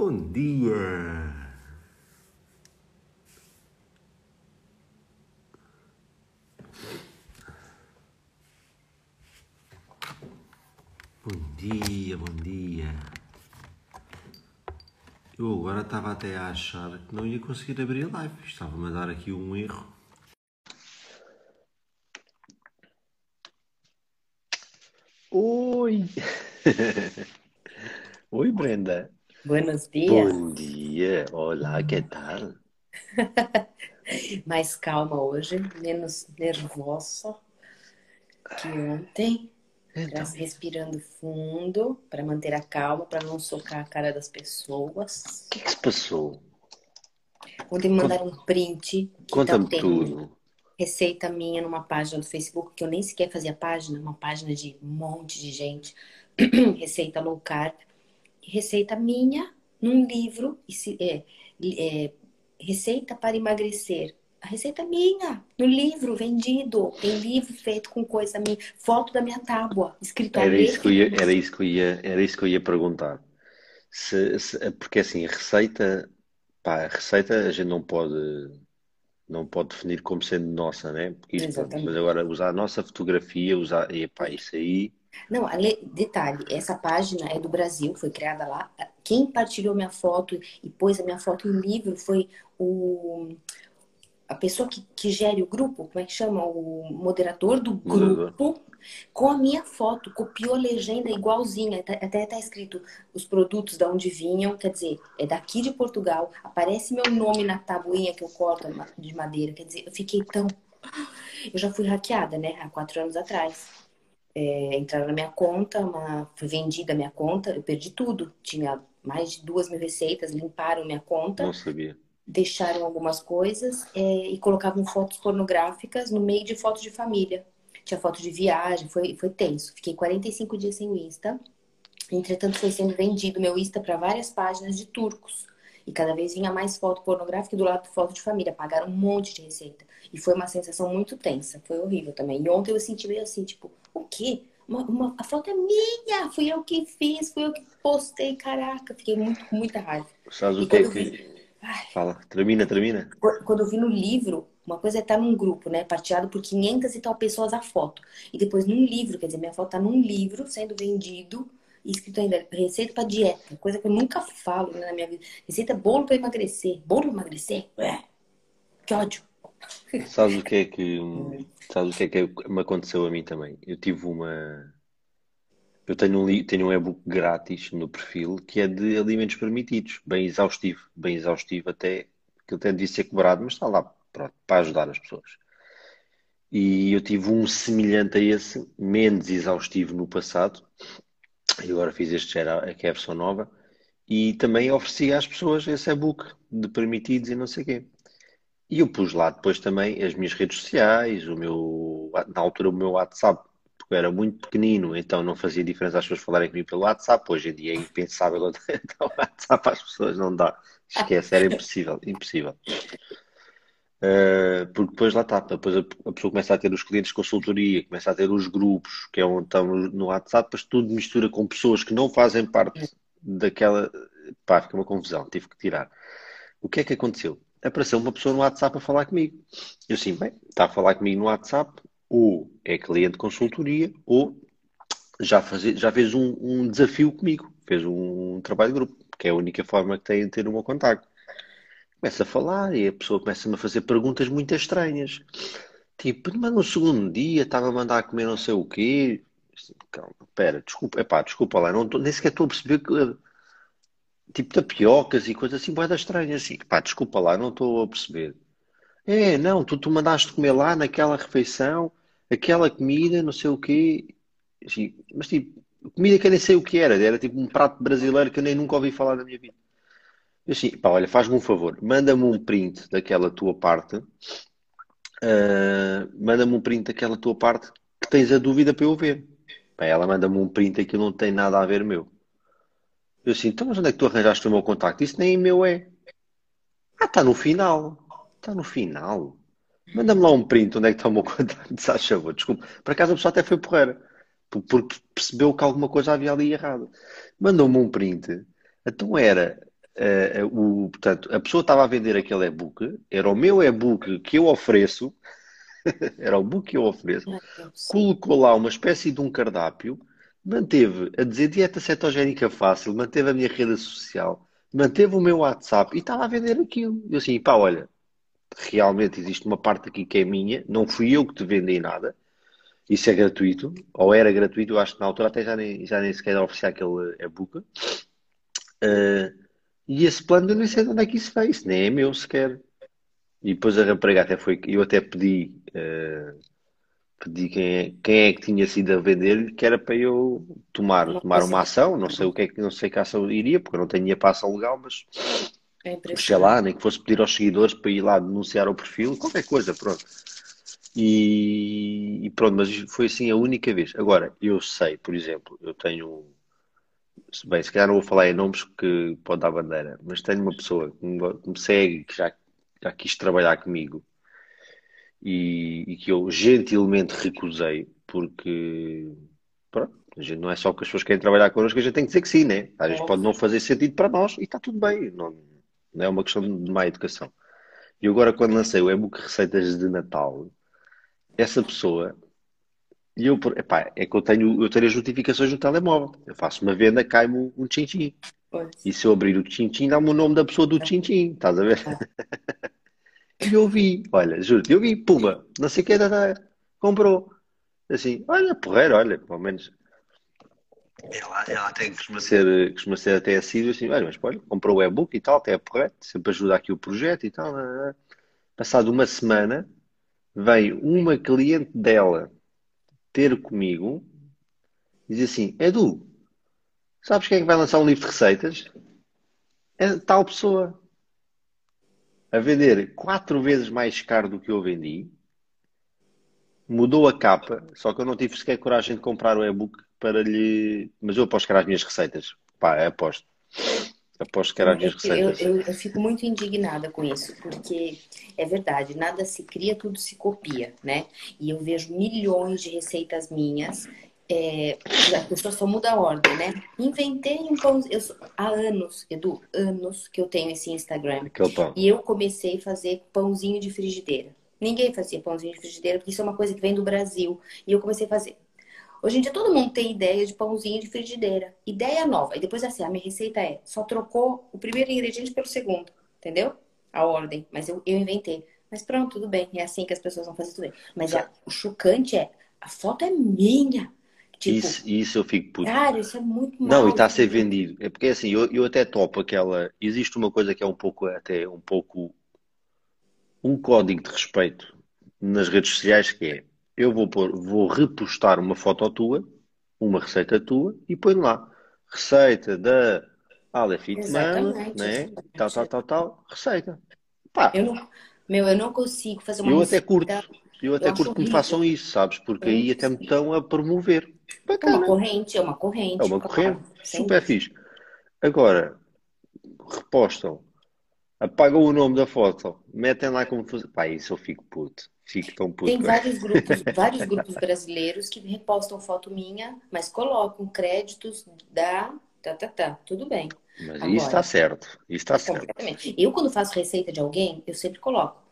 Bom dia! Bom dia, bom dia. Eu agora estava até a achar que não ia conseguir abrir a live. Estava-me a dar aqui um erro. Oi! Oi, Brenda. Buenos dias. Bom dia. Olá, que tal? Mais calma hoje, menos nervosa que ontem. Então, Respirando fundo para manter a calma, para não socar a cara das pessoas. o que é que se passou? Ontem me mandaram um print tá Conta-me tem tudo. receita minha numa página do Facebook, que eu nem sequer fazia página, uma página de um monte de gente. Receita low carb. Receita minha num livro. e se- é, é, receita para emagrecer. A receita é minha, no livro vendido. Tem livro feito com coisa minha. Foto da minha tábua, escrito Era isso que eu ia, era isso que eu ia, era isso que eu ia perguntar. Se, se- porque assim, receita, pá, a receita a gente não pode, não pode definir como sendo nossa, né? Porque isso, mas agora usar a nossa fotografia, usar, e pá, isso aí, Não, ale- detalhe, essa página é do Brasil, foi criada lá. Quem partilhou minha foto e pôs a minha foto em livro foi o, a pessoa que, que gere o grupo, como é que chama? O moderador do grupo, com a minha foto, copiou a legenda igualzinha, até tá escrito os produtos de onde vinham, quer dizer, é daqui de Portugal, aparece meu nome na tabuinha que eu corto de madeira, quer dizer, eu fiquei tão. Eu já fui hackeada, né, há quatro anos atrás. É, entraram na minha conta, uma, foi vendida a minha conta, eu perdi tudo. Tinha mais de duas mil receitas, limparam minha conta, Não sabia. deixaram algumas coisas é, e colocavam fotos pornográficas no meio de fotos de família. Tinha foto de viagem, foi, foi tenso. Fiquei 45 dias sem o Insta. Entretanto, foi sendo vendido meu Insta para várias páginas de turcos. E cada vez vinha mais foto pornográfica e do lado foto de família. Pagaram um monte de receita. E foi uma sensação muito tensa. Foi horrível também. E ontem eu senti meio assim, tipo, o quê? Uma, uma- a foto é minha! Fui eu que fiz, fui eu que postei. Caraca, fiquei muito, com muita raiva. Sabes E o que vi, que. Fala, termina, termina. quando eu vi no livro, uma coisa é estar num grupo, né? Partilhado por 500 e tal pessoas a foto. E depois num livro, quer dizer, minha foto tá num livro sendo vendido e escrito ainda receita para dieta. Coisa que eu nunca falo né, na minha vida. Receita bolo para emagrecer. Bolo para emagrecer? Ué, que ódio. Sabes o que é que. Sabes o que é que me aconteceu a mim também? Eu tive uma. Eu tenho um, tenho um e-book grátis no perfil que é de alimentos permitidos, bem exaustivo, bem exaustivo até, que até devia ser cobrado, mas está lá, pronto, para ajudar as pessoas. E eu tive um semelhante a esse, menos exaustivo no passado, e agora fiz este, já era, que é a versão nova, e também ofereci às pessoas esse e-book de permitidos e não sei o quê. E eu pus lá depois também as minhas redes sociais, o meu, na altura o meu WhatsApp, porque eu era muito pequenino, então não fazia diferença as pessoas falarem comigo pelo WhatsApp. Hoje em dia é impensável eu dar o WhatsApp às pessoas, não dá. Esquece, era impossível, impossível. Uh, porque depois lá está, depois a, a pessoa começa a ter os clientes de consultoria, começa a ter os grupos, que é onde estão no, WhatsApp, depois tudo mistura com pessoas que não fazem parte daquela. Pá, fica uma confusão, tive que tirar. O que é que aconteceu? Apareceu uma pessoa no WhatsApp a falar comigo. Eu assim, bem, está a falar comigo no WhatsApp, ou é cliente de consultoria, ou já, faze, já fez um, um desafio comigo, fez um trabalho de grupo, que é a única forma que tem de ter o meu contacto. Começa a falar e a pessoa começa-me a fazer perguntas muito estranhas. Tipo, mas no segundo dia estava a mandar comer não sei o quê. Assim, Calma, pera, desculpa, epá, desculpa lá, não tô, nem sequer estou a perceber que tipo tapiocas e coisas assim, boedas estranhas, assim, pá, desculpa lá, não estou a perceber. É, não, tu, tu mandaste comer lá naquela refeição, aquela comida, não sei o quê, assim, mas tipo, comida que eu nem sei o que era, era tipo um prato brasileiro que eu nem nunca ouvi falar na minha vida. Eu assim, pá, olha, faz-me um favor, manda-me um print daquela tua parte, uh, manda-me um print daquela tua parte que tens a dúvida para eu ver. Pá, ela manda-me um print que não tem nada a ver meu. Eu assim, então mas onde é que tu arranjaste o meu contacto? Isso nem meu é. Ah, está no final. Está no final. Manda-me lá um print onde é que está o meu contacto, se favor. Desculpa. Por acaso a pessoa até foi porreira. Porque percebeu que alguma coisa havia ali errada. Mandou-me um print. Então era Uh, o, portanto, a pessoa estava a vender aquele e-book, era o meu e-book que eu ofereço, era o book que eu ofereço, colocou lá uma espécie de um cardápio, manteve a dizer dieta cetogénica fácil, manteve a minha rede social, manteve o meu WhatsApp e estava a vender aquilo. Eu assim, pá, olha, realmente existe uma parte aqui que é minha, não fui eu que te vendi nada, isso é gratuito, ou era gratuito, eu acho que na altura até já nem, já nem sequer oferecia aquele e-book. Uh, e esse plano eu nem sei de onde é que isso veio, isso nem é meu sequer. E depois a rapariga até foi, eu até pedi, uh, pedi quem é, quem é que tinha sido a vender que era para eu tomar, tomar uma ação, não sei o que é que, não sei que ação iria, porque eu não tinha para ação legal, mas é sei lá, nem que fosse pedir aos seguidores para ir lá denunciar o perfil, qualquer coisa, pronto. E, e pronto, mas foi assim a única vez. Agora, eu sei, por exemplo, eu tenho bem, se calhar não vou falar em nomes que pode dar bandeira, mas tenho uma pessoa que me, que me segue, que já, já quis trabalhar comigo e, e, que eu gentilmente recusei, porque pronto, a gente não é só que as pessoas querem trabalhar connosco, a gente tem que dizer que sim, né? Às vezes pode não fazer sentido para nós e está tudo bem, não, não é uma questão de má educação. E agora, quando lancei o e-book Receitas de Natal, essa pessoa e eu, epá, é que eu tenho, eu tenho as notificações no telemóvel. Eu faço uma venda, cai-me um tchim-tchim. E se eu abrir o tchim-tchim, dá-me o nome da pessoa do tchim-tchim. Estás a ver? e eu vi, olha, juro-te, eu vi, puma, não sei o que, comprou. Assim, olha, porreiro, olha, pelo menos. Ela, ela até costuma ser, costuma ser até assíduo, assim, olha, mas olha, comprou o e-book e tal, até é porreiro, sempre ajuda aqui o projeto e tal. Passado uma semana, vem uma cliente dela ter comigo e diz assim: Edu, sabes quem é que vai lançar um livro de receitas? É tal pessoa a vender quatro vezes mais caro do que eu vendi, mudou a capa, só que eu não tive sequer coragem de comprar o e-book para lhe. Mas eu aposto que era as minhas receitas. Pá, aposto. Aposto que era as minhas receitas. Eu, eu, eu, fico muito indignada com isso, porque é verdade, nada se cria, tudo se copia, né? E eu vejo milhões de receitas minhas. É, a pessoa só muda a ordem, né? Inventei um pão. Eu, há anos, Edu, anos que eu tenho esse Instagram. E eu comecei a fazer pãozinho de frigideira. Ninguém fazia pãozinho de frigideira, porque isso é uma coisa que vem do Brasil. E eu comecei a fazer. Hoje em dia todo mundo tem ideia de pãozinho de frigideira. Ideia nova. E depois assim, a minha receita é, só trocou o primeiro ingrediente pelo segundo. Entendeu? A ordem. Mas eu, eu inventei. Mas pronto, tudo bem. É assim que as pessoas vão fazer tudo bem. Mas a, o chocante é, a foto é minha. Tipo, isso, isso eu fico puto. Cara, isso é muito mal. Não, e está a ser vendido. É porque assim, eu, eu até topo aquela. Existe uma coisa que é um pouco, até um pouco. Um código de respeito nas redes sociais que é eu vou, pôr, vou repostar uma foto tua, uma receita tua, e ponho lá. Receita da Aleph Hitman, né? tal, tal, tal, tal, receita. Pá. Eu não, meu, eu não consigo fazer uma Eu até curto, eu até eu curto que me façam isso, sabes? Porque aí até me estão a promover. Bacana. É uma corrente, é uma corrente. É uma corrente, super fixe. Agora, repostam, apagam o nome da foto, metem lá como fazer. Pá, isso eu fico puto. Fique tão puto. Tem vários grupos, vários grupos brasileiros que repostam foto minha, mas colocam créditos da. Tá, tá, tá. Tudo bem. Mas Agora, isso está certo. Isso está certo. Eu, quando faço receita de alguém, eu sempre coloco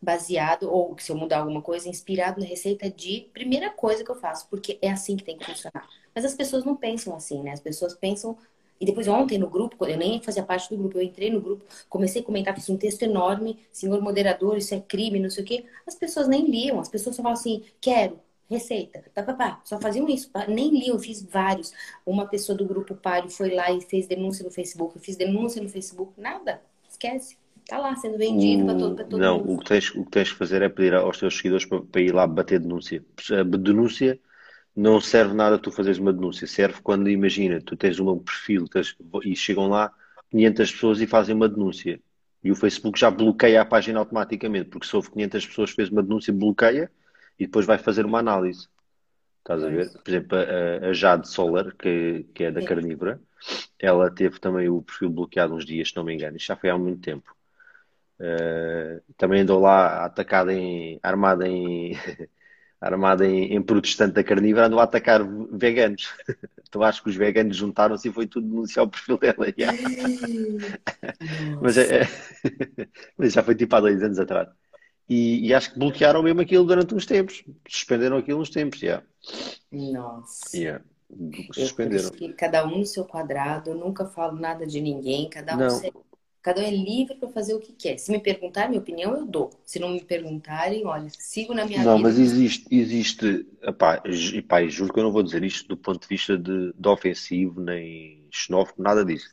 baseado, ou se eu mudar alguma coisa, inspirado na receita de primeira coisa que eu faço, porque é assim que tem que funcionar. Mas as pessoas não pensam assim, né? As pessoas pensam e depois ontem no grupo, eu nem fazia parte do grupo, eu entrei no grupo, comecei a comentar, fiz um texto enorme, senhor moderador, isso é crime, não sei o quê. As pessoas nem liam, as pessoas só falavam assim, quero, receita, pá, pá, pá. só faziam isso, nem liam, fiz vários. Uma pessoa do grupo Pário foi lá e fez denúncia no Facebook, eu fiz denúncia no Facebook, nada, esquece. Tá lá sendo vendido para todo, todo não, mundo. Não, o que, tens, o que tens que fazer é pedir aos teus seguidores para, para ir lá bater denúncia. A denúncia não serve nada tu fazeres uma denúncia. Serve quando, imagina, tu tens um perfil tens, e chegam lá 500 pessoas e fazem uma denúncia. E o Facebook já bloqueia a página automaticamente, porque se houve 500 pessoas fez uma denúncia, bloqueia e depois vai fazer uma análise. Estás a ver? Por exemplo, a, a Jade Solar, que, que é da Carnívora, ela teve também o perfil bloqueado uns dias, se não me engano. Isto já foi há muito tempo. Uh, também andou lá atacada em, armada em armada em, em protestante da carnívora, andou a atacar veganos. Então acho que os veganos juntaram-se e foi tudo denunciar o perfil dela. já. Mas, é, é- mas já foi tipo há dois anos atrás. E, e acho que bloquearam mesmo aquilo durante uns tempos. Suspenderam aquilo uns tempos, yeah. Nossa. Yeah. Suspenderam. cada um no seu quadrado, eu nunca falo nada de ninguém, cada um, Não, se- cada um é livre para fazer o que quer. Se me perguntar minha opinião, eu dou. Se não me perguntarem, olha, sigo na minha não, vida. mas existe, existe, epá, epá, e juro que eu não vou dizer isto do ponto de vista de, de ofensivo, nem xenófobo, nada disso.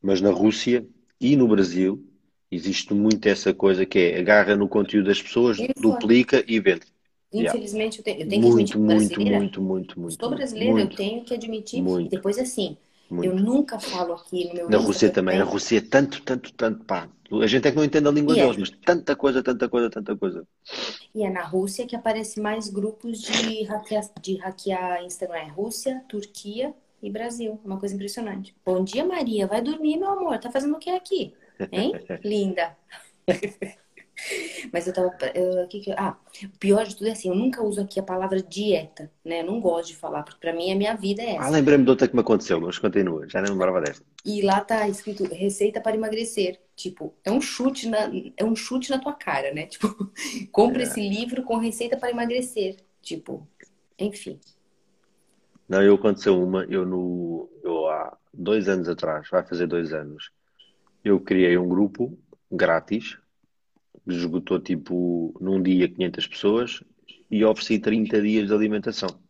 Mas na Rússia e no Brasil existe muito essa coisa que é agarra no conteúdo das pessoas, duplica e vende. Yeah. Infelizmente, eu tenho, eu tenho que admitir Muito, muito, brasileira, muito, muito, muito, sou muito, brasileira, eu muito, tenho que admitir. E muito, depois, assim, eu muito. nunca falo aqui no meu Na Rússia também, na Rússia é tanto, tanto, tanto, pá. A gente é que não entende a língua e é, deles, mas tanta coisa, tanta coisa, tanta coisa. e é na Rússia que aparece mais grupos de hackear, de hackear Instagram. É Rússia, Turquia e Brasil. Uma coisa impressionante. Bom dia, Maria. Vai dormir, meu amor. Tá fazendo o que aqui? Hein? Linda. Mas eu tava. eu- que que ah, o pior de tudo é assim, eu nunca uso aqui a palavra dieta, né? Eu não gosto de falar, porque pra mim a minha vida é Ah, essa. lembrei-me de outra que me aconteceu, mas continua, já nem lembrava desta. E lá tá escrito receita para emagrecer. Tipo, é um chute na, é um chute na tua cara, né? Tipo, compra esse livro com receita para emagrecer. Tipo, enfim. Não, eu aconteceu uma, eu no, eu há dois anos atrás, vai fazer dois anos, eu criei um grupo grátis, esgotou tipo num dia 500 pessoas e ofereci 30 dias de alimentação.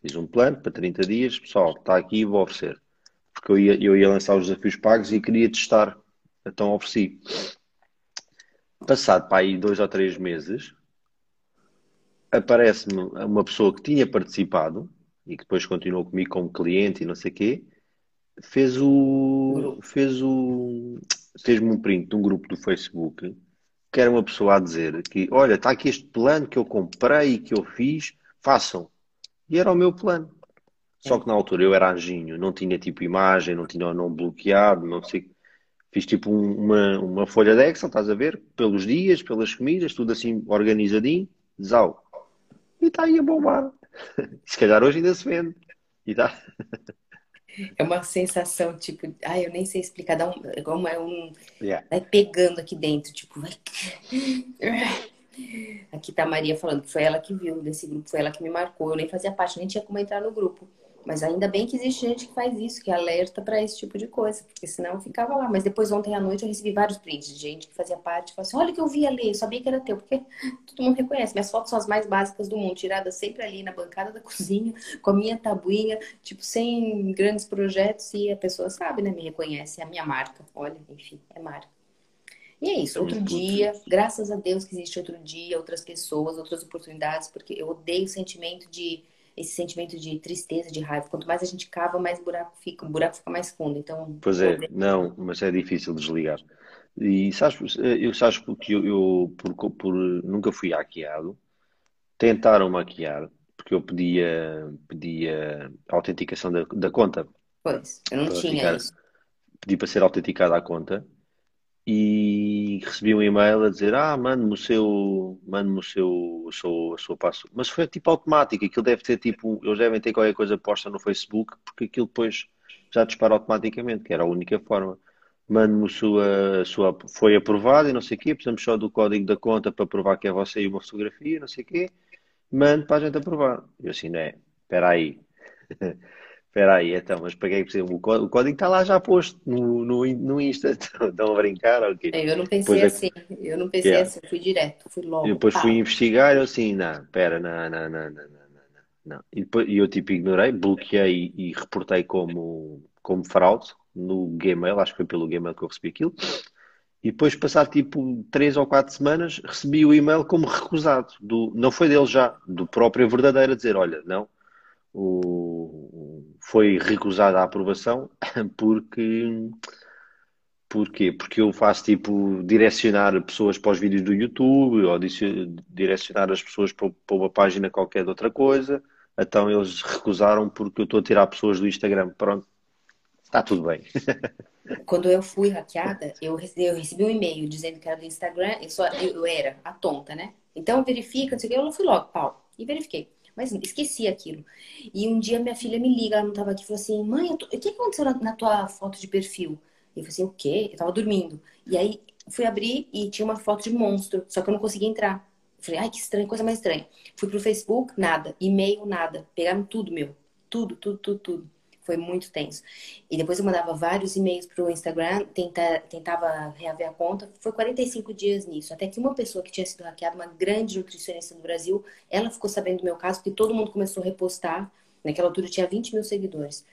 Fiz um plano para 30 dias, pessoal, está aqui, vou oferecer. Porque eu ia, eu ia lançar os desafios pagos e queria testar, então ofereci. Passado para aí dois ou três meses, aparece-me uma pessoa que tinha participado e que depois continuou comigo como cliente e não sei o quê, fez o, fez o, fez-me um print de um grupo do Facebook que era uma pessoa a dizer que, olha, está aqui este plano que eu comprei e que eu fiz, façam. E era o meu plano. Só É. que na altura eu era anjinho, não tinha tipo imagem, não tinha o nome bloqueado, não sei. Fiz tipo um- uma, uma folha de Excel, estás a ver? Pelos dias, pelas comidas, tudo assim organizadinho, zau. E está aí a bombar. Se calhar hoje ainda se vende. E tá. É uma sensação, tipo, ai, eu nem sei explicar, dá um, é como é um, Yeah. vai pegando aqui dentro, tipo, vai. Aqui tá a Maria falando que foi ela que viu desse grupo, foi ela que me marcou. Eu nem fazia parte, nem tinha como entrar no grupo. Mas ainda bem que existe gente que faz isso, que alerta pra esse tipo de coisa, porque senão eu ficava lá. Mas depois, ontem à noite, eu recebi vários prints de gente que fazia parte, falou assim: olha o que eu vi ali, eu sabia que era teu, porque todo mundo reconhece. Minhas fotos são as mais básicas do mundo, tiradas sempre ali na bancada da cozinha, com a minha tabuinha, tipo, sem grandes projetos, e a pessoa sabe, né? Me reconhece, é a minha marca. Olha, enfim, é marca. E é isso, É outro dia, graças a Deus que existe outro dia, outras pessoas, outras oportunidades, porque eu odeio o sentimento de esse sentimento de tristeza, de raiva. Quanto mais a gente cava, mais buraco fica, o buraco fica mais fundo. Então, Pois é, odeio. não, mas é difícil desligar. E sabes, eu sabes porque eu, eu por, por- nunca fui hackeado, tentaram hackear, porque eu pedia, pedia a autenticação da, da conta, Pois, eu não tinha ficar, isso. pedi para ser autenticada a conta e recebi um e-mail a dizer, ah, mande-me o seu, mande-me o seu, seu, a sua passo. Mas foi tipo automático, aquilo deve ter tipo, eles devem ter qualquer coisa posta no Facebook, porque aquilo depois já dispara automaticamente, que era a única forma. Mande-me a sua, a sua, foi aprovado e não sei o quê, precisamos só do código da conta para provar que é você e uma fotografia, não sei o quê, mande para a gente aprovar. Eu assim, não é, espera aí. Espera aí, então, mas para que é que precisa? O có- o código está lá já posto no, no, no Insta. Estão a brincar? ok? É, Eu não Depois pensei é assim, eu não pensei Yeah. assim, fui direto, fui E logo, depois fui investigar eu assim, não, pera, não, não, não, não, não, não, não. E, depois, e eu tipo ignorei, bloqueei e reportei como, como fraude no Gmail, acho que foi pelo Gmail que eu recebi aquilo. E depois, passar tipo três ou quatro semanas, recebi o e-mail como recusado. Do, não foi dele já, do próprio verdadeiro, a dizer, olha, não, o, foi recusada a aprovação porque Porquê? Porque eu faço tipo direcionar pessoas para os vídeos do YouTube ou direcionar as pessoas para, para uma página qualquer de outra coisa. Então eles recusaram porque eu estou a tirar pessoas do Instagram. Pronto, está tudo bem. Quando eu fui hackeada, eu recebi, eu recebi um e-mail dizendo que era do Instagram, eu, só, eu, eu era a tonta, né? Então verifica, não sei o que, eu não fui logo, pau. E verifiquei. Mas esqueci aquilo. E um dia minha filha me liga, ela não estava aqui, falou assim: mãe, tô... o que aconteceu na, na, tua foto de perfil? Eu falei assim: o quê? Eu tava dormindo. E aí fui abrir e tinha uma foto de monstro, só que eu não conseguia entrar. Falei: ai, que estranho, coisa mais estranha. Fui pro Facebook, nada. E-mail, nada. Pegaram tudo meu. Tudo, tudo, tudo, tudo. Foi muito tenso. E depois eu mandava vários e-mails pro Instagram, tenta, tentava reaver a conta. Foi 45 dias nisso. Até que uma pessoa que tinha sido hackeada, uma grande nutricionista do Brasil, ela ficou sabendo do meu caso, porque todo mundo começou a repostar. Naquela altura eu tinha 20 mil seguidores.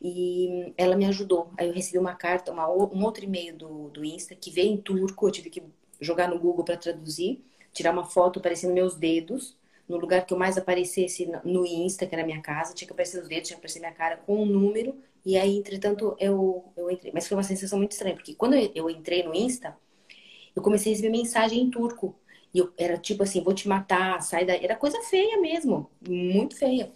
E ela me ajudou. Aí eu recebi uma carta, uma, um outro e-mail do, do Insta, que veio em turco. Eu tive que jogar no Google para traduzir, tirar uma foto aparecendo meus dedos no lugar que eu mais aparecesse no Insta, que era minha casa, tinha que aparecer os dedos, tinha que aparecer minha cara com um número. E aí, entretanto, eu, eu entrei. Mas foi uma sensação muito estranha, porque quando eu, eu entrei no Insta, eu comecei a receber mensagem em turco. E eu era tipo assim, vou te matar, sai daí. Era coisa feia mesmo, muito feia.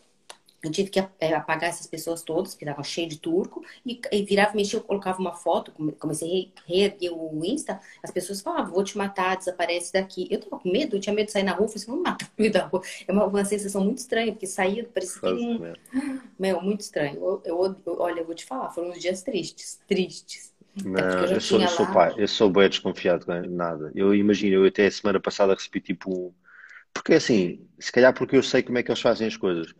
Eu tive que é, apagar essas pessoas todas, que estavam cheio de turco, e, e virava, mexia, eu colocava uma foto, comecei a reerguer o Insta, as pessoas falavam, vou te matar, desaparece daqui. Eu tava com medo, eu tinha medo de sair na rua, falei assim, vamos matar no meio da rua. É uma, uma sensação muito estranha, porque saía, parecia que... Um... Meu, muito estranho. Eu, eu, eu, olha, eu vou te falar, foram uns dias tristes, tristes. Não, eu, eu, sou, eu sou pai, eu sou bem desconfiado com nada. Eu imagino, eu até a semana passada recebi tipo um... Porque assim, se calhar porque eu sei como é que eles fazem as coisas.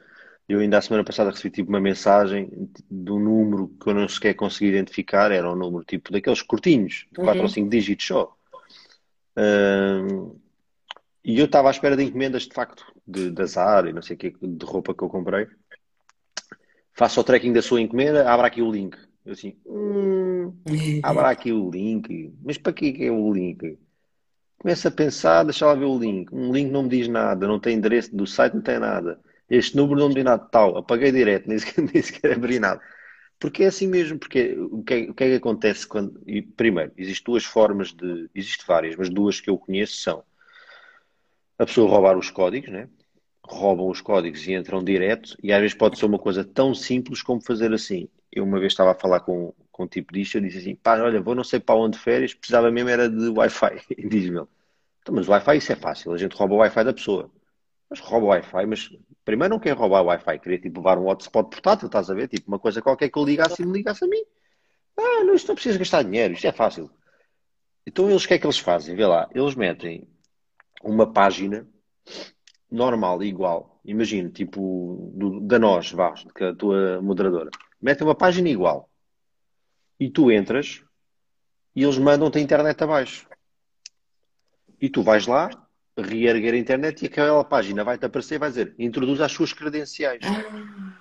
Eu ainda a semana passada recebi tipo uma mensagem de um número que eu não sequer consegui identificar, era um número tipo daqueles curtinhos, de 4 uhum. ou 5 dígitos só. E eu estava à espera de encomendas de facto, de, de azar e não sei o que, de roupa que eu comprei. Faço o tracking da sua encomenda, abra aqui o link. Eu assim, hum, abra aqui o link. Mas para que é o link? Começo a pensar, deixa lá ver o link. Um link não me diz nada, não tem endereço do site, não tem nada. Este número não me diz nada, tal, apaguei direto, nem sequer, nem sequer abri nada. Porque é assim mesmo, porque o que, é, o que é que acontece quando. E, primeiro, existem duas formas de. Existem várias, mas duas que eu conheço são a pessoa roubar os códigos, né? roubam os códigos e entram direto, e às vezes pode ser uma coisa tão simples como fazer assim. Eu uma vez estava a falar com, com um tipo disto, eu disse assim: pá, olha, vou não sei para onde férias, precisava mesmo era de Wi-Fi. E diz-me então, mas Wi-Fi isso é fácil, a gente rouba o Wi-Fi da pessoa. Mas rouba o Wi-Fi, mas primeiro não quer roubar o Wi-Fi, queria tipo levar um hotspot portátil, estás a ver? Tipo uma coisa qualquer que eu ligasse e me ligasse a mim. Ah, não, isto não precisa gastar dinheiro, isto é fácil. Então eles, o que é que eles fazem? Vê lá, eles metem uma página normal, igual. Imagina, tipo, do, da nós, vá, que é a tua moderadora. Metem uma página igual. E tu entras e eles mandam-te a internet abaixo. E tu vais lá, reerguer a internet e aquela página vai-te aparecer e vai dizer introduz as suas credenciais.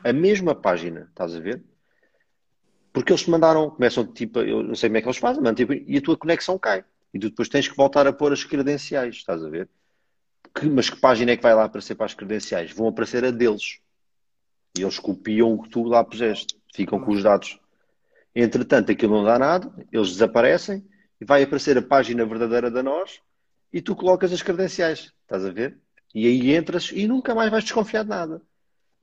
A mesma página, estás a ver? Porque eles te mandaram, começam tipo, eu não sei como é que eles fazem, mas, tipo, e a tua conexão cai. E tu depois tens que voltar a pôr as credenciais, estás a ver? Que, mas que página é que vai lá aparecer para as credenciais? Vão aparecer a deles. E eles copiam o que tu lá puseste. Ficam com os dados. Entretanto, aquilo não dá nada, eles desaparecem e vai aparecer a página verdadeira da nós e tu colocas as credenciais, estás a ver? E aí entras e nunca mais vais desconfiar de nada.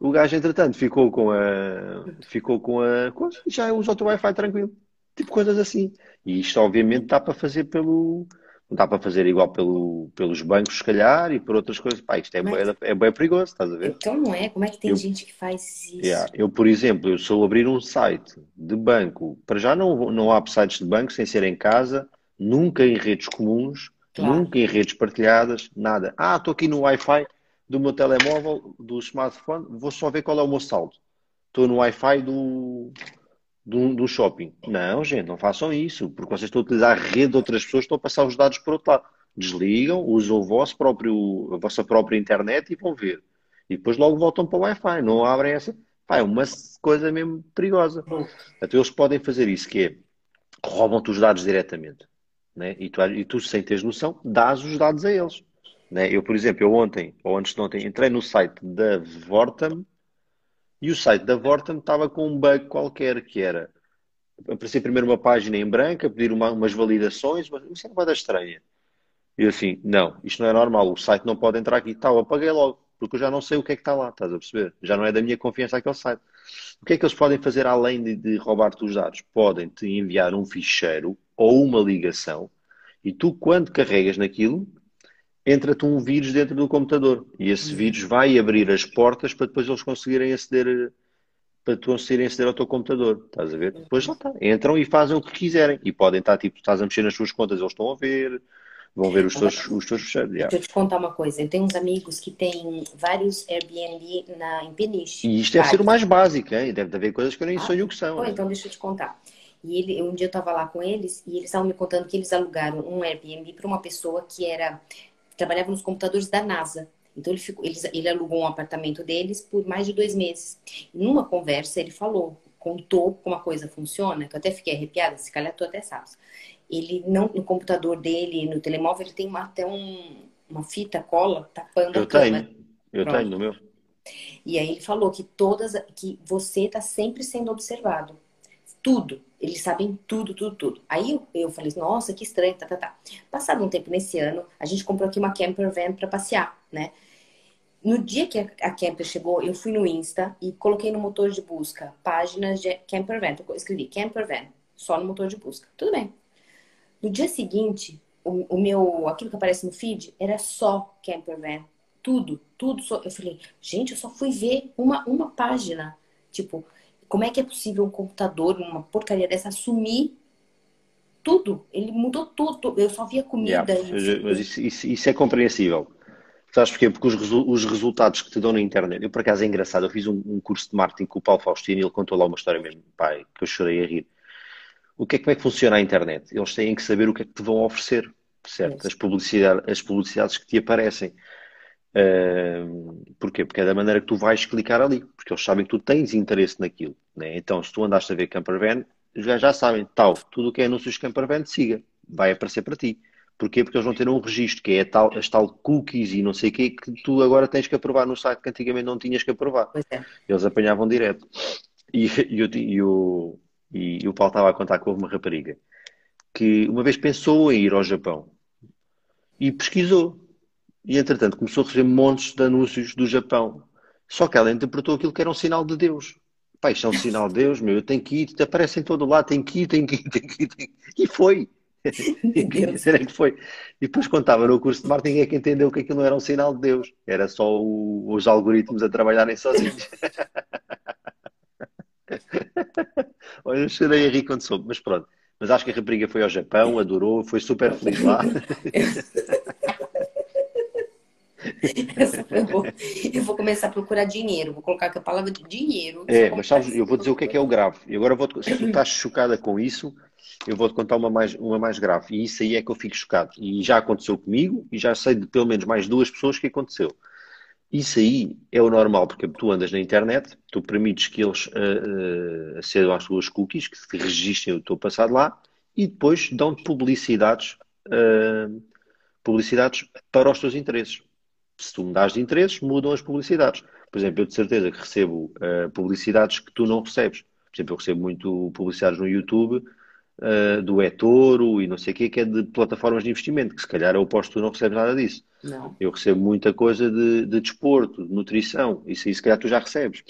O gajo, entretanto, ficou com a. ficou com a. já usa o teu Wi-Fi tranquilo. Tipo coisas assim. E isto, obviamente, dá para fazer pelo. Dá para fazer igual pelo, pelos bancos, se calhar, e por outras coisas. Pá, isto é, Mas... bem, é bem perigoso, estás a ver? Então não é? Como é que tem eu, gente que faz isso? Yeah, eu, por exemplo, eu sou abrir um site de banco. Para já não, não há sites de banco sem ser em casa, nunca em redes comuns Claro. Nunca em redes partilhadas, nada. Ah, estou aqui no Wi-Fi do meu telemóvel, do smartphone, vou só ver qual é o meu saldo. Estou no Wi-Fi do, do, do, shopping. Não, gente, não façam isso, porque vocês estão a utilizar a rede de outras pessoas, estão a passar os dados para outro lado. Desligam, usam o vosso próprio, a vossa própria internet e vão ver. E depois logo voltam para o Wi-Fi, não abrem essa. Pá, é uma coisa mesmo perigosa. Até eles podem fazer isso, que é roubam-te os dados diretamente. Né? E, tu, e tu, sem teres noção, dás os dados a eles. Né? Eu, por exemplo, eu ontem, ou antes de ontem, entrei no site da Vortam e o site da Vortam estava com um bug qualquer, que era aparecer primeiro uma página em branco, a pedir uma, umas validações, mas isso é uma coisa estranha. E eu assim, não, isto não é normal, o site não pode entrar aqui. Tal, apaguei logo, porque eu já não sei o que é que está lá, estás a perceber? Já não é da minha confiança aquele site. O que é que eles podem fazer além de, de roubar-te os dados? Podem-te enviar um ficheiro ou uma ligação e tu, quando carregas naquilo, entra-te um vírus dentro do computador e esse Uhum. vírus vai abrir as portas para depois eles conseguirem aceder para tu conseguirem aceder ao teu computador, estás a ver? Depois lá está, entram e fazem o que quiserem e podem estar tipo, estás a mexer nas tuas contas, eles estão a ver, vão ver os teus, os teus fechados. yeah. Deixa eu te contar uma coisa. Eu tenho uns amigos que têm vários Airbnb na, em Peniche. E isto deve ser o Vários. mais básico, hein? deve haver coisas que eu nem Ah, sonho que são. Pô, né? então deixa eu te contar. E ele, um dia eu tava lá com eles e eles estavam me contando que eles alugaram um Airbnb para uma pessoa que era trabalhava nos computadores da NASA. Então ele ficou, eles, ele alugou um apartamento deles por mais de dois meses. E numa conversa ele falou, contou como a coisa funciona, que eu até fiquei arrepiada, se calhar tu até sabes. Ele não no computador dele, no telemóvel, ele tem uma, até um, uma fita cola tapando Eu a câmera. tenho, eu tenho no meu. E aí ele falou que todas, que você está sempre sendo observado. Tudo. Eles sabem tudo, tudo, tudo. Aí eu, eu falei, nossa, que estranho, tá, tá, tá. Passado um tempo nesse ano, a gente comprou aqui uma camper van para passear, né? No dia que a, camper chegou, eu fui no Insta e coloquei no motor de busca páginas de camper van. Eu escrevi camper van, só no motor de busca. Tudo bem. No dia seguinte, o, o meu, aquilo que aparece no feed era só camper van. Tudo, tudo. Só, eu falei, gente, eu só fui ver uma, uma página. Tipo, como é que é possível um computador, uma porcaria dessa, assumir tudo? Ele mudou tudo. Eu só via comida Yeah, mas isso, isso- isso é compreensível. Sabes porquê? Porque os, resu- os resultados que te dão na internet. Eu, por acaso, é engraçado. Eu fiz um, um curso de marketing com o Paulo Faustino e ele contou lá uma história mesmo, pai, que eu chorei a rir. O que é, como é que funciona a internet? Eles têm que saber o que é que te vão oferecer, certo? As, publicidade, as publicidades que te aparecem. Ahm, porquê? Porque é da maneira que tu vais clicar ali, porque eles sabem que tu tens interesse naquilo, né? Então, se tu andaste a ver Campervan, já, já sabem, tal, tudo o que é anúncios de Campervan, siga, vai aparecer para ti. Porquê? Porque eles vão ter um registro, que é tal, as tal cookies e não sei o quê, que tu agora tens que aprovar no site que antigamente não tinhas que aprovar. É. Eles apanhavam direto. E, e, o- e o, e o Paulo estava a contar que houve uma rapariga que uma vez pensou em ir ao Japão e pesquisou. E entretanto começou a receber montes de anúncios do Japão. Só que ela interpretou aquilo que era um sinal de Deus. Pá, isto é um sinal de Deus, meu, eu tenho que ir, aparece em todo lado, tenho que ir, tenho que ir, tenho que ir. tenho. E foi. Será que foi? E depois, estava no curso de marketing, é que entendeu que aquilo não era um sinal de Deus. Era só o- os algoritmos a trabalharem sozinhos. Olha, eu chorei a rir quando soube, mas pronto. Mas acho que a rapariga foi ao Japão, adorou, foi super feliz lá. Essa foi boa. Eu vou começar a procurar dinheiro. Vou colocar aqui a palavra de dinheiro. É, mas sabes, eu vou dizer o que é que é o grave. E agora vou se tu estás chocada com isso, eu vou-te contar uma mais, uma mais grave. E isso aí é que eu fico chocado. E já aconteceu comigo, e já sei de pelo menos mais duas pessoas que aconteceu. Isso aí é o normal, porque tu andas na internet, tu permites que eles uh, uh, acedam às tuas cookies, que se registrem o teu passado lá, e depois dão-te publicidades, uh, publicidades para os teus interesses. Se tu mudares de interesses, mudam as publicidades. Por exemplo, eu de certeza que recebo uh, publicidades que tu não recebes. Por exemplo, eu recebo muito publicidades no YouTube uh, do eToro e não sei o quê, que é de plataformas de investimento, que se calhar é oposto, tu não recebes nada disso. Não. Eu recebo muita coisa de, de desporto, de nutrição, isso aí se calhar tu já recebes.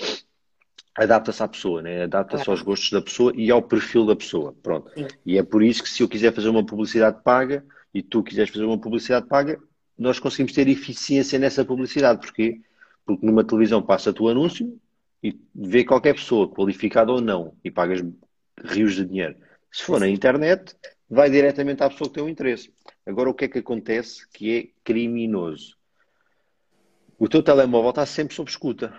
Adapta-se à pessoa, né? adapta-se Claro. aos gostos da pessoa e ao perfil da pessoa. Pronto. Sim. E é por isso que se eu quiser fazer uma publicidade paga e tu quiseres fazer uma publicidade paga, nós conseguimos ter eficiência nessa publicidade. Porquê? Porque numa televisão passa-te o anúncio e vê qualquer pessoa, qualificada ou não, e pagas rios de dinheiro. Se for na internet, vai diretamente à pessoa que tem o interesse. Agora, o que é que acontece que é criminoso? O teu telemóvel está sempre sob escuta.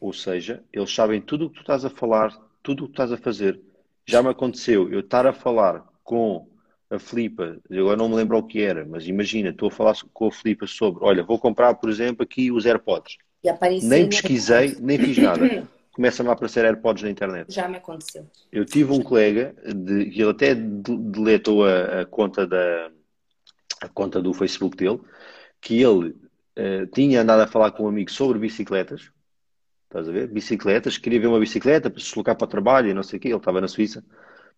Ou seja, eles sabem tudo o que tu estás a falar, tudo o que estás a fazer. Já me aconteceu eu estar a falar com a Filipa, eu agora não me lembro o que era, mas imagina, estou a falar com a Filipa sobre, olha, vou comprar, por exemplo, aqui os AirPods. Nem pesquisei, nem fiz nada. Começa-me a aparecer AirPods na internet. Já me aconteceu. Eu tive um colega de, que ele até de- deletou a, a conta da a conta do Facebook dele, que ele eh, tinha andado a falar com um amigo sobre bicicletas. Estás a ver? Bicicletas, queria ver uma bicicleta para se deslocar para o trabalho e não sei o quê. Ele estava na Suíça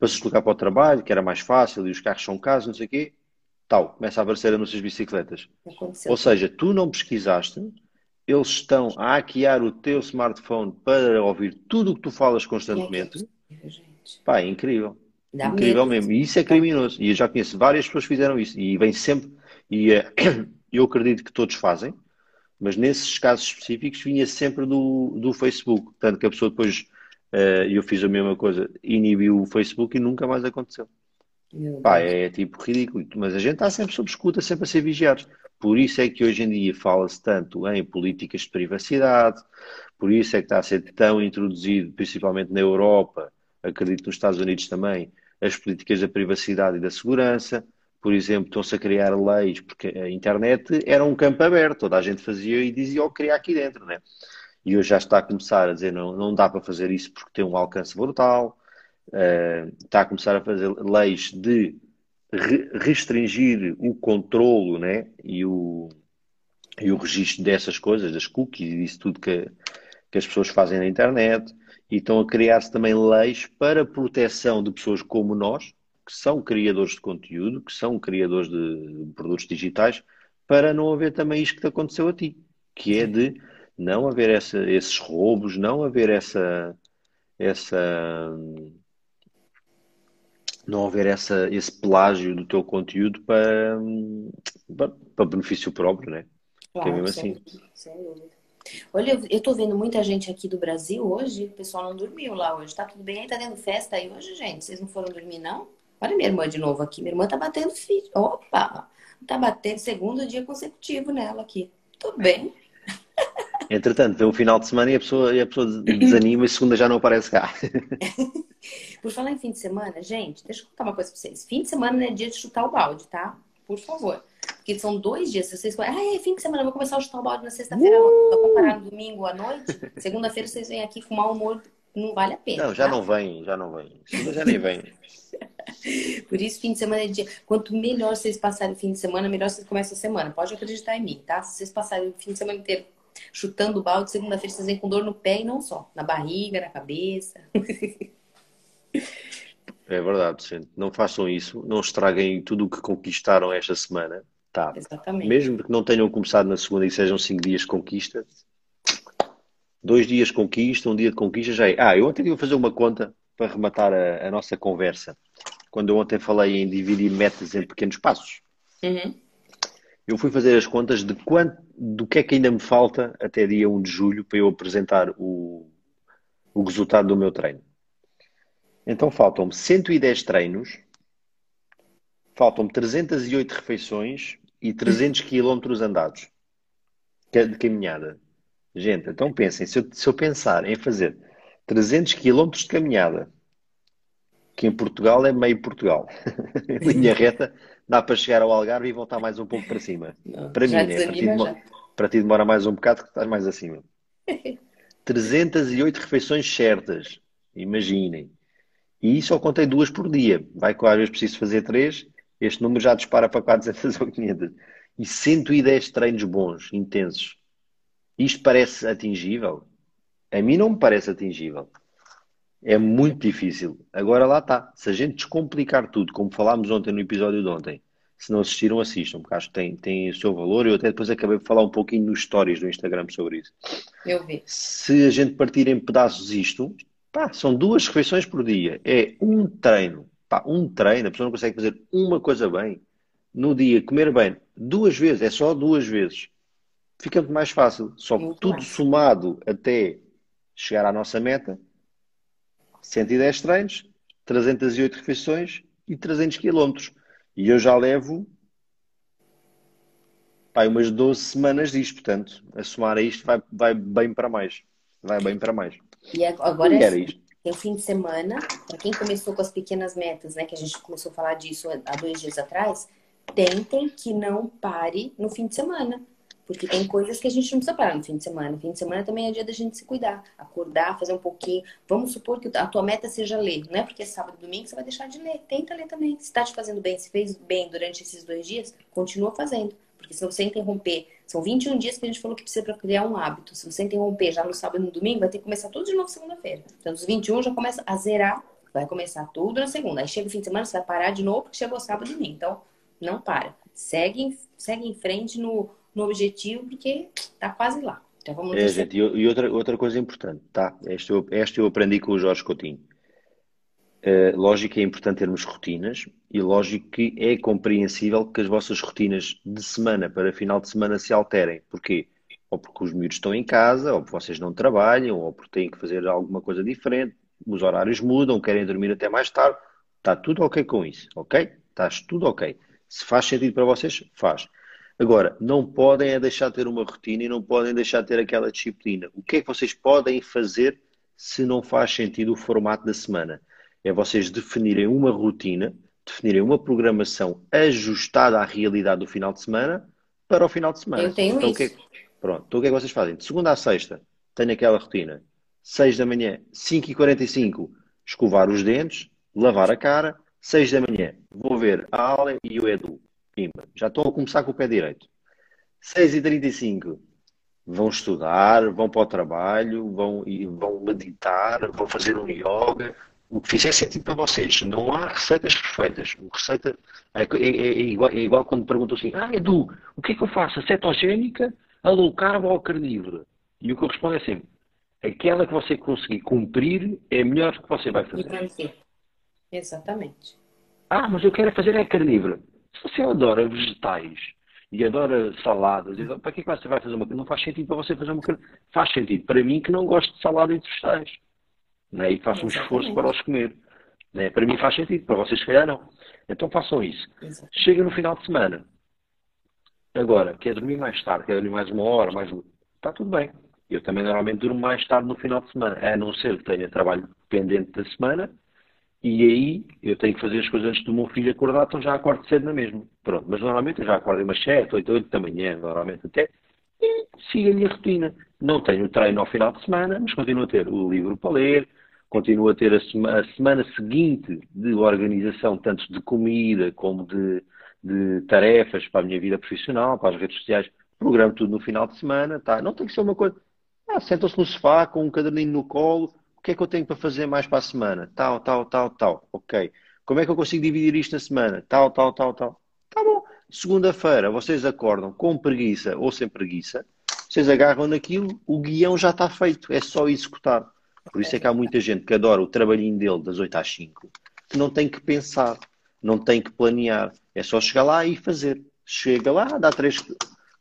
para se deslocar para o trabalho, que era mais fácil e os carros são caros, não sei o quê. Tal, começa a aparecer anúncios de bicicletas. Aconteceu. Ou seja, tu não pesquisaste, eles estão a hackear o teu smartphone para ouvir tudo o que tu falas constantemente. Gente. Pá, é incrível. Dá incrível medo. mesmo. E isso é criminoso. E eu já conheço várias pessoas que fizeram isso. E vem sempre. E eh, eu acredito que todos fazem, mas nesses casos específicos vinha sempre do, do Facebook. Tanto que a pessoa depois, eh, eu fiz a mesma coisa, inibiu o Facebook e nunca mais aconteceu. Pá, é tipo ridículo, mas a gente está sempre sob escuta, sempre a ser vigiados. Por isso é que hoje em dia fala-se tanto em políticas de privacidade, por isso é que está a ser tão introduzido, principalmente na Europa, acredito nos Estados Unidos também, as políticas da privacidade e da segurança. Por exemplo, estão-se a criar leis, porque a internet era um campo aberto, toda a gente fazia e dizia o que queria aqui dentro, né? E hoje já está a começar a dizer não, não dá para fazer isso porque tem um alcance brutal, uh, está a começar a fazer leis de re restringir o controlo né? e, o, e o registro dessas coisas, das cookies e disso tudo que, que as pessoas fazem na internet. E estão a criar-se também leis para proteção de pessoas como nós, que são criadores de conteúdo, que são criadores de produtos digitais, para não haver também isto que te aconteceu a ti, que é de não haver essa, esses roubos, não haver essa, essa não haver essa, esse pelágio do teu conteúdo para, para, para benefício próprio, né? Claro, que é mesmo assim. Sem dúvida. Olha, eu tô vendo muita gente aqui do Brasil hoje, o pessoal não dormiu lá hoje. Tá tudo bem aí? Tá tendo festa aí hoje, gente? Vocês não foram dormir, não? Olha minha irmã de novo aqui. Minha irmã tá batendo filho. Opa! Tá batendo segundo dia consecutivo nela aqui. Tudo bem. Entretanto, vem o final de semana e a pessoa, e a pessoa desanima e segunda já não aparece cá. Por falar em fim de semana, gente, deixa eu contar uma coisa pra vocês. Fim de semana não é dia de chutar o balde, tá? Por favor. Porque são dois dias. Se vocês ah, é fim de semana, eu vou começar a chutar o balde na sexta-feira, uh! vou comparar no domingo à noite. Segunda-feira vocês vêm aqui com mau humor, não vale a pena. Não, já tá? não vem, já não vem. Segunda já nem vem. Por isso, fim de semana é dia. Quanto melhor vocês passarem o fim de semana, melhor vocês começam a semana. Pode acreditar em mim, tá? Se vocês passarem o fim de semana inteiro chutando o balde, segunda-feira vocês vêm com dor no pé e não só, na barriga, na cabeça. É verdade, gente. Não façam isso, não estraguem tudo o que conquistaram esta semana. Tá. Exatamente. Mesmo que não tenham começado na segunda e sejam cinco dias de conquista, dois dias de conquista, um dia de conquista já é. Ah, eu ontem ia fazer uma conta para rematar a, a, nossa conversa. Quando eu ontem falei em dividir metas em pequenos passos. Uhum. Eu fui fazer as contas de quanto, do que é que ainda me falta até dia 1 de julho para eu apresentar o, o resultado do meu treino. Então faltam-me 110 treinos, faltam-me 308 refeições e 300 quilómetros andados de caminhada. Gente, então pensem, se eu, se eu pensar em fazer 300 quilómetros de caminhada, que em Portugal é meio Portugal, em linha reta, dá para chegar ao Algarve e voltar mais um pouco para cima. Não, para mim, né? para, ti demora, para ti demora mais um bocado que estás mais acima. 308 refeições certas, imaginem. E só contei duas por dia. Vai que às vezes preciso fazer três, este número já dispara para 400 ou 500. E 110 treinos bons, intensos. Isto parece atingível? A mim não me parece atingível. É muito difícil. Agora lá está. Se a gente descomplicar tudo, como falámos ontem no episódio de ontem, se não assistiram, assistam, porque acho que tem, tem o seu valor. Eu até depois acabei de falar um pouquinho nos stories do Instagram sobre isso. Eu vi. Se a gente partir em pedaços isto, Pá, são duas refeições por dia. É um treino. Pá, um treino. A pessoa não consegue fazer uma coisa bem. No dia, comer bem duas vezes. É só duas vezes. Fica muito mais fácil. Só que tudo somado até chegar à nossa meta. 110 treinos, 308 refeições e 300 quilómetros. E eu já levo pá, umas 12 semanas disto. Portanto, a somar a isto vai, vai bem para mais. Vai bem para mais. E agora é assim, tem o fim de semana, para quem começou com as pequenas metas, né, que a gente começou a falar disso há dois dias atrás, tentem que não pare no fim de semana. Porque tem coisas que a gente não precisa parar no fim de semana. No fim de semana também é dia da gente se cuidar, acordar, fazer um pouquinho. Vamos supor que a tua meta seja ler. Não é porque é sábado e domingo que você vai deixar de ler. Tenta ler também. Se está te fazendo bem, se fez bem durante esses dois dias, continua fazendo. Porque se você interromper, são 21 dias que a gente falou que precisa para criar um hábito. Se você interromper já no sábado e no domingo, vai ter que começar tudo de novo segunda-feira. Então, os 21 já começa a zerar, vai começar tudo na segunda. Aí chega o fim de semana, você vai parar de novo, porque chegou sábado e domingo. Então, não para. Segue, segue em frente no, no objetivo, porque tá quase lá. Então, vamos é, gente, e outra, outra coisa importante, tá? Esta eu, esta eu aprendi com o Jorge Coutinho. Uh, lógico que é importante termos rotinas e lógico que é compreensível que as vossas rotinas de semana para final de semana se alterem. Porquê? Ou porque os miúdos estão em casa, ou porque vocês não trabalham, ou porque têm que fazer alguma coisa diferente, os horários mudam, querem dormir até mais tarde. Está tudo ok com isso, ok? Está tudo ok. Se faz sentido para vocês, faz. Agora, não podem é deixar de ter uma rotina e não podem deixar de ter aquela disciplina. O que é que vocês podem fazer se não faz sentido o formato da semana? é vocês definirem uma rotina, definirem uma programação ajustada à realidade do final de semana para o final de semana. Eu tenho então, isso. Que é, pronto, então o que é que vocês fazem? De segunda a sexta, tenho aquela rotina. 6 da manhã, 5h45, escovar os dentes, lavar a cara. 6 da manhã, vou ver a aula e o Edu. Pimba. Já estou a começar com o pé direito. 6h35, vão estudar, vão para o trabalho, vão, vão meditar, vão fazer um yoga, o que fizer sentido para vocês. Não há receitas perfeitas. O receita é, é, é, igual, é, igual, quando perguntam assim: Ah, Edu, o que é que eu faço? A cetogénica, a low carb ou a carnívora? E o que eu respondo é sempre: aquela que você conseguir cumprir é a melhor que você vai fazer. Exatamente. Ah, mas eu quero fazer a carnívora. Se você adora vegetais e adora saladas, para que, é que você vai fazer uma Não faz sentido para você fazer uma Faz sentido para mim que não gosto de salada e de vegetais né? e faço um esforço para os comer. Né? Para mim faz sentido, para vocês se calhar não. Então façam isso. Exato. Chega no final de semana. Agora, quer dormir mais tarde, quer dormir mais uma hora, mais Está tudo bem. Eu também normalmente durmo mais tarde no final de semana, a não ser que tenha trabalho pendente da semana e aí eu tenho que fazer as coisas antes do meu filho acordar, então já acordo cedo na mesma. Pronto, mas normalmente eu já acordo umas 7, 8, 8 da manhã, normalmente até, e sigo a minha rotina. Não tenho treino ao final de semana, mas continuo a ter o livro para ler, continuo a ter a, sema, a semana seguinte de organização, tanto de comida como de, de, tarefas para a minha vida profissional, para as redes sociais, programo tudo no final de semana, tá? Não tem que ser uma coisa. Ah, sentam-se no sofá com um caderninho no colo, que é que eu tenho para fazer mais para a semana? Tal, tal, tal, tal. Ok. Como é que eu consigo dividir isto na semana? Tal, tal, tal, tal. Tá bom. Segunda-feira vocês acordam com preguiça ou sem preguiça, vocês agarram naquilo, o guião já está feito, é só executar. Por isso é que há muita gente que adora o trabalhinho dele das 8 às 5, que não tem que pensar, não tem que planear. É só chegar lá e fazer. Chega lá, dá, três,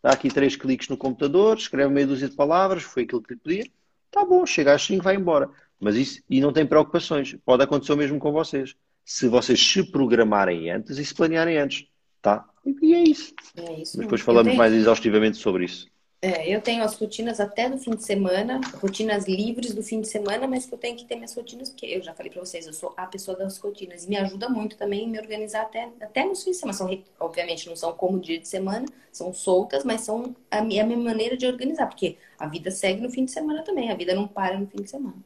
dá aqui três cliques no computador, escreve meia dúzia de palavras, foi aquilo que lhe pedir. Tá bom, chega às 5 vai embora. Mas isso, e não tem preocupações. Pode acontecer o mesmo com vocês. Se vocês se programarem antes e se planearem antes. Tá? E é isso. É isso. Depois falamos tenho... mais exaustivamente sobre isso. É, eu tenho as rotinas até do fim de semana, rotinas livres do fim de semana, mas que eu tenho que ter minhas rotinas, porque eu já falei para vocês, eu sou a pessoa das rotinas. E me ajuda muito também me organizar até, até nos fins de semana. São, obviamente, não são como dia de semana, são soltas, mas são a minha, a minha maneira de organizar, porque a vida segue no fim de semana também, a vida não para no fim de semana.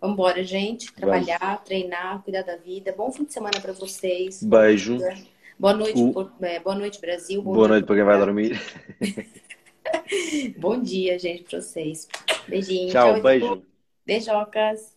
Vamos embora, gente. Trabalhar, Vamos. treinar, cuidar da vida. Bom fim de semana para vocês. Beijo. Boa noite, o... É, boa noite, Brasil. Boa, boa noite para quem vai dormir. Bom dia, gente, para vocês. Beijinho. Tchau, tchau beijo. Beijocas.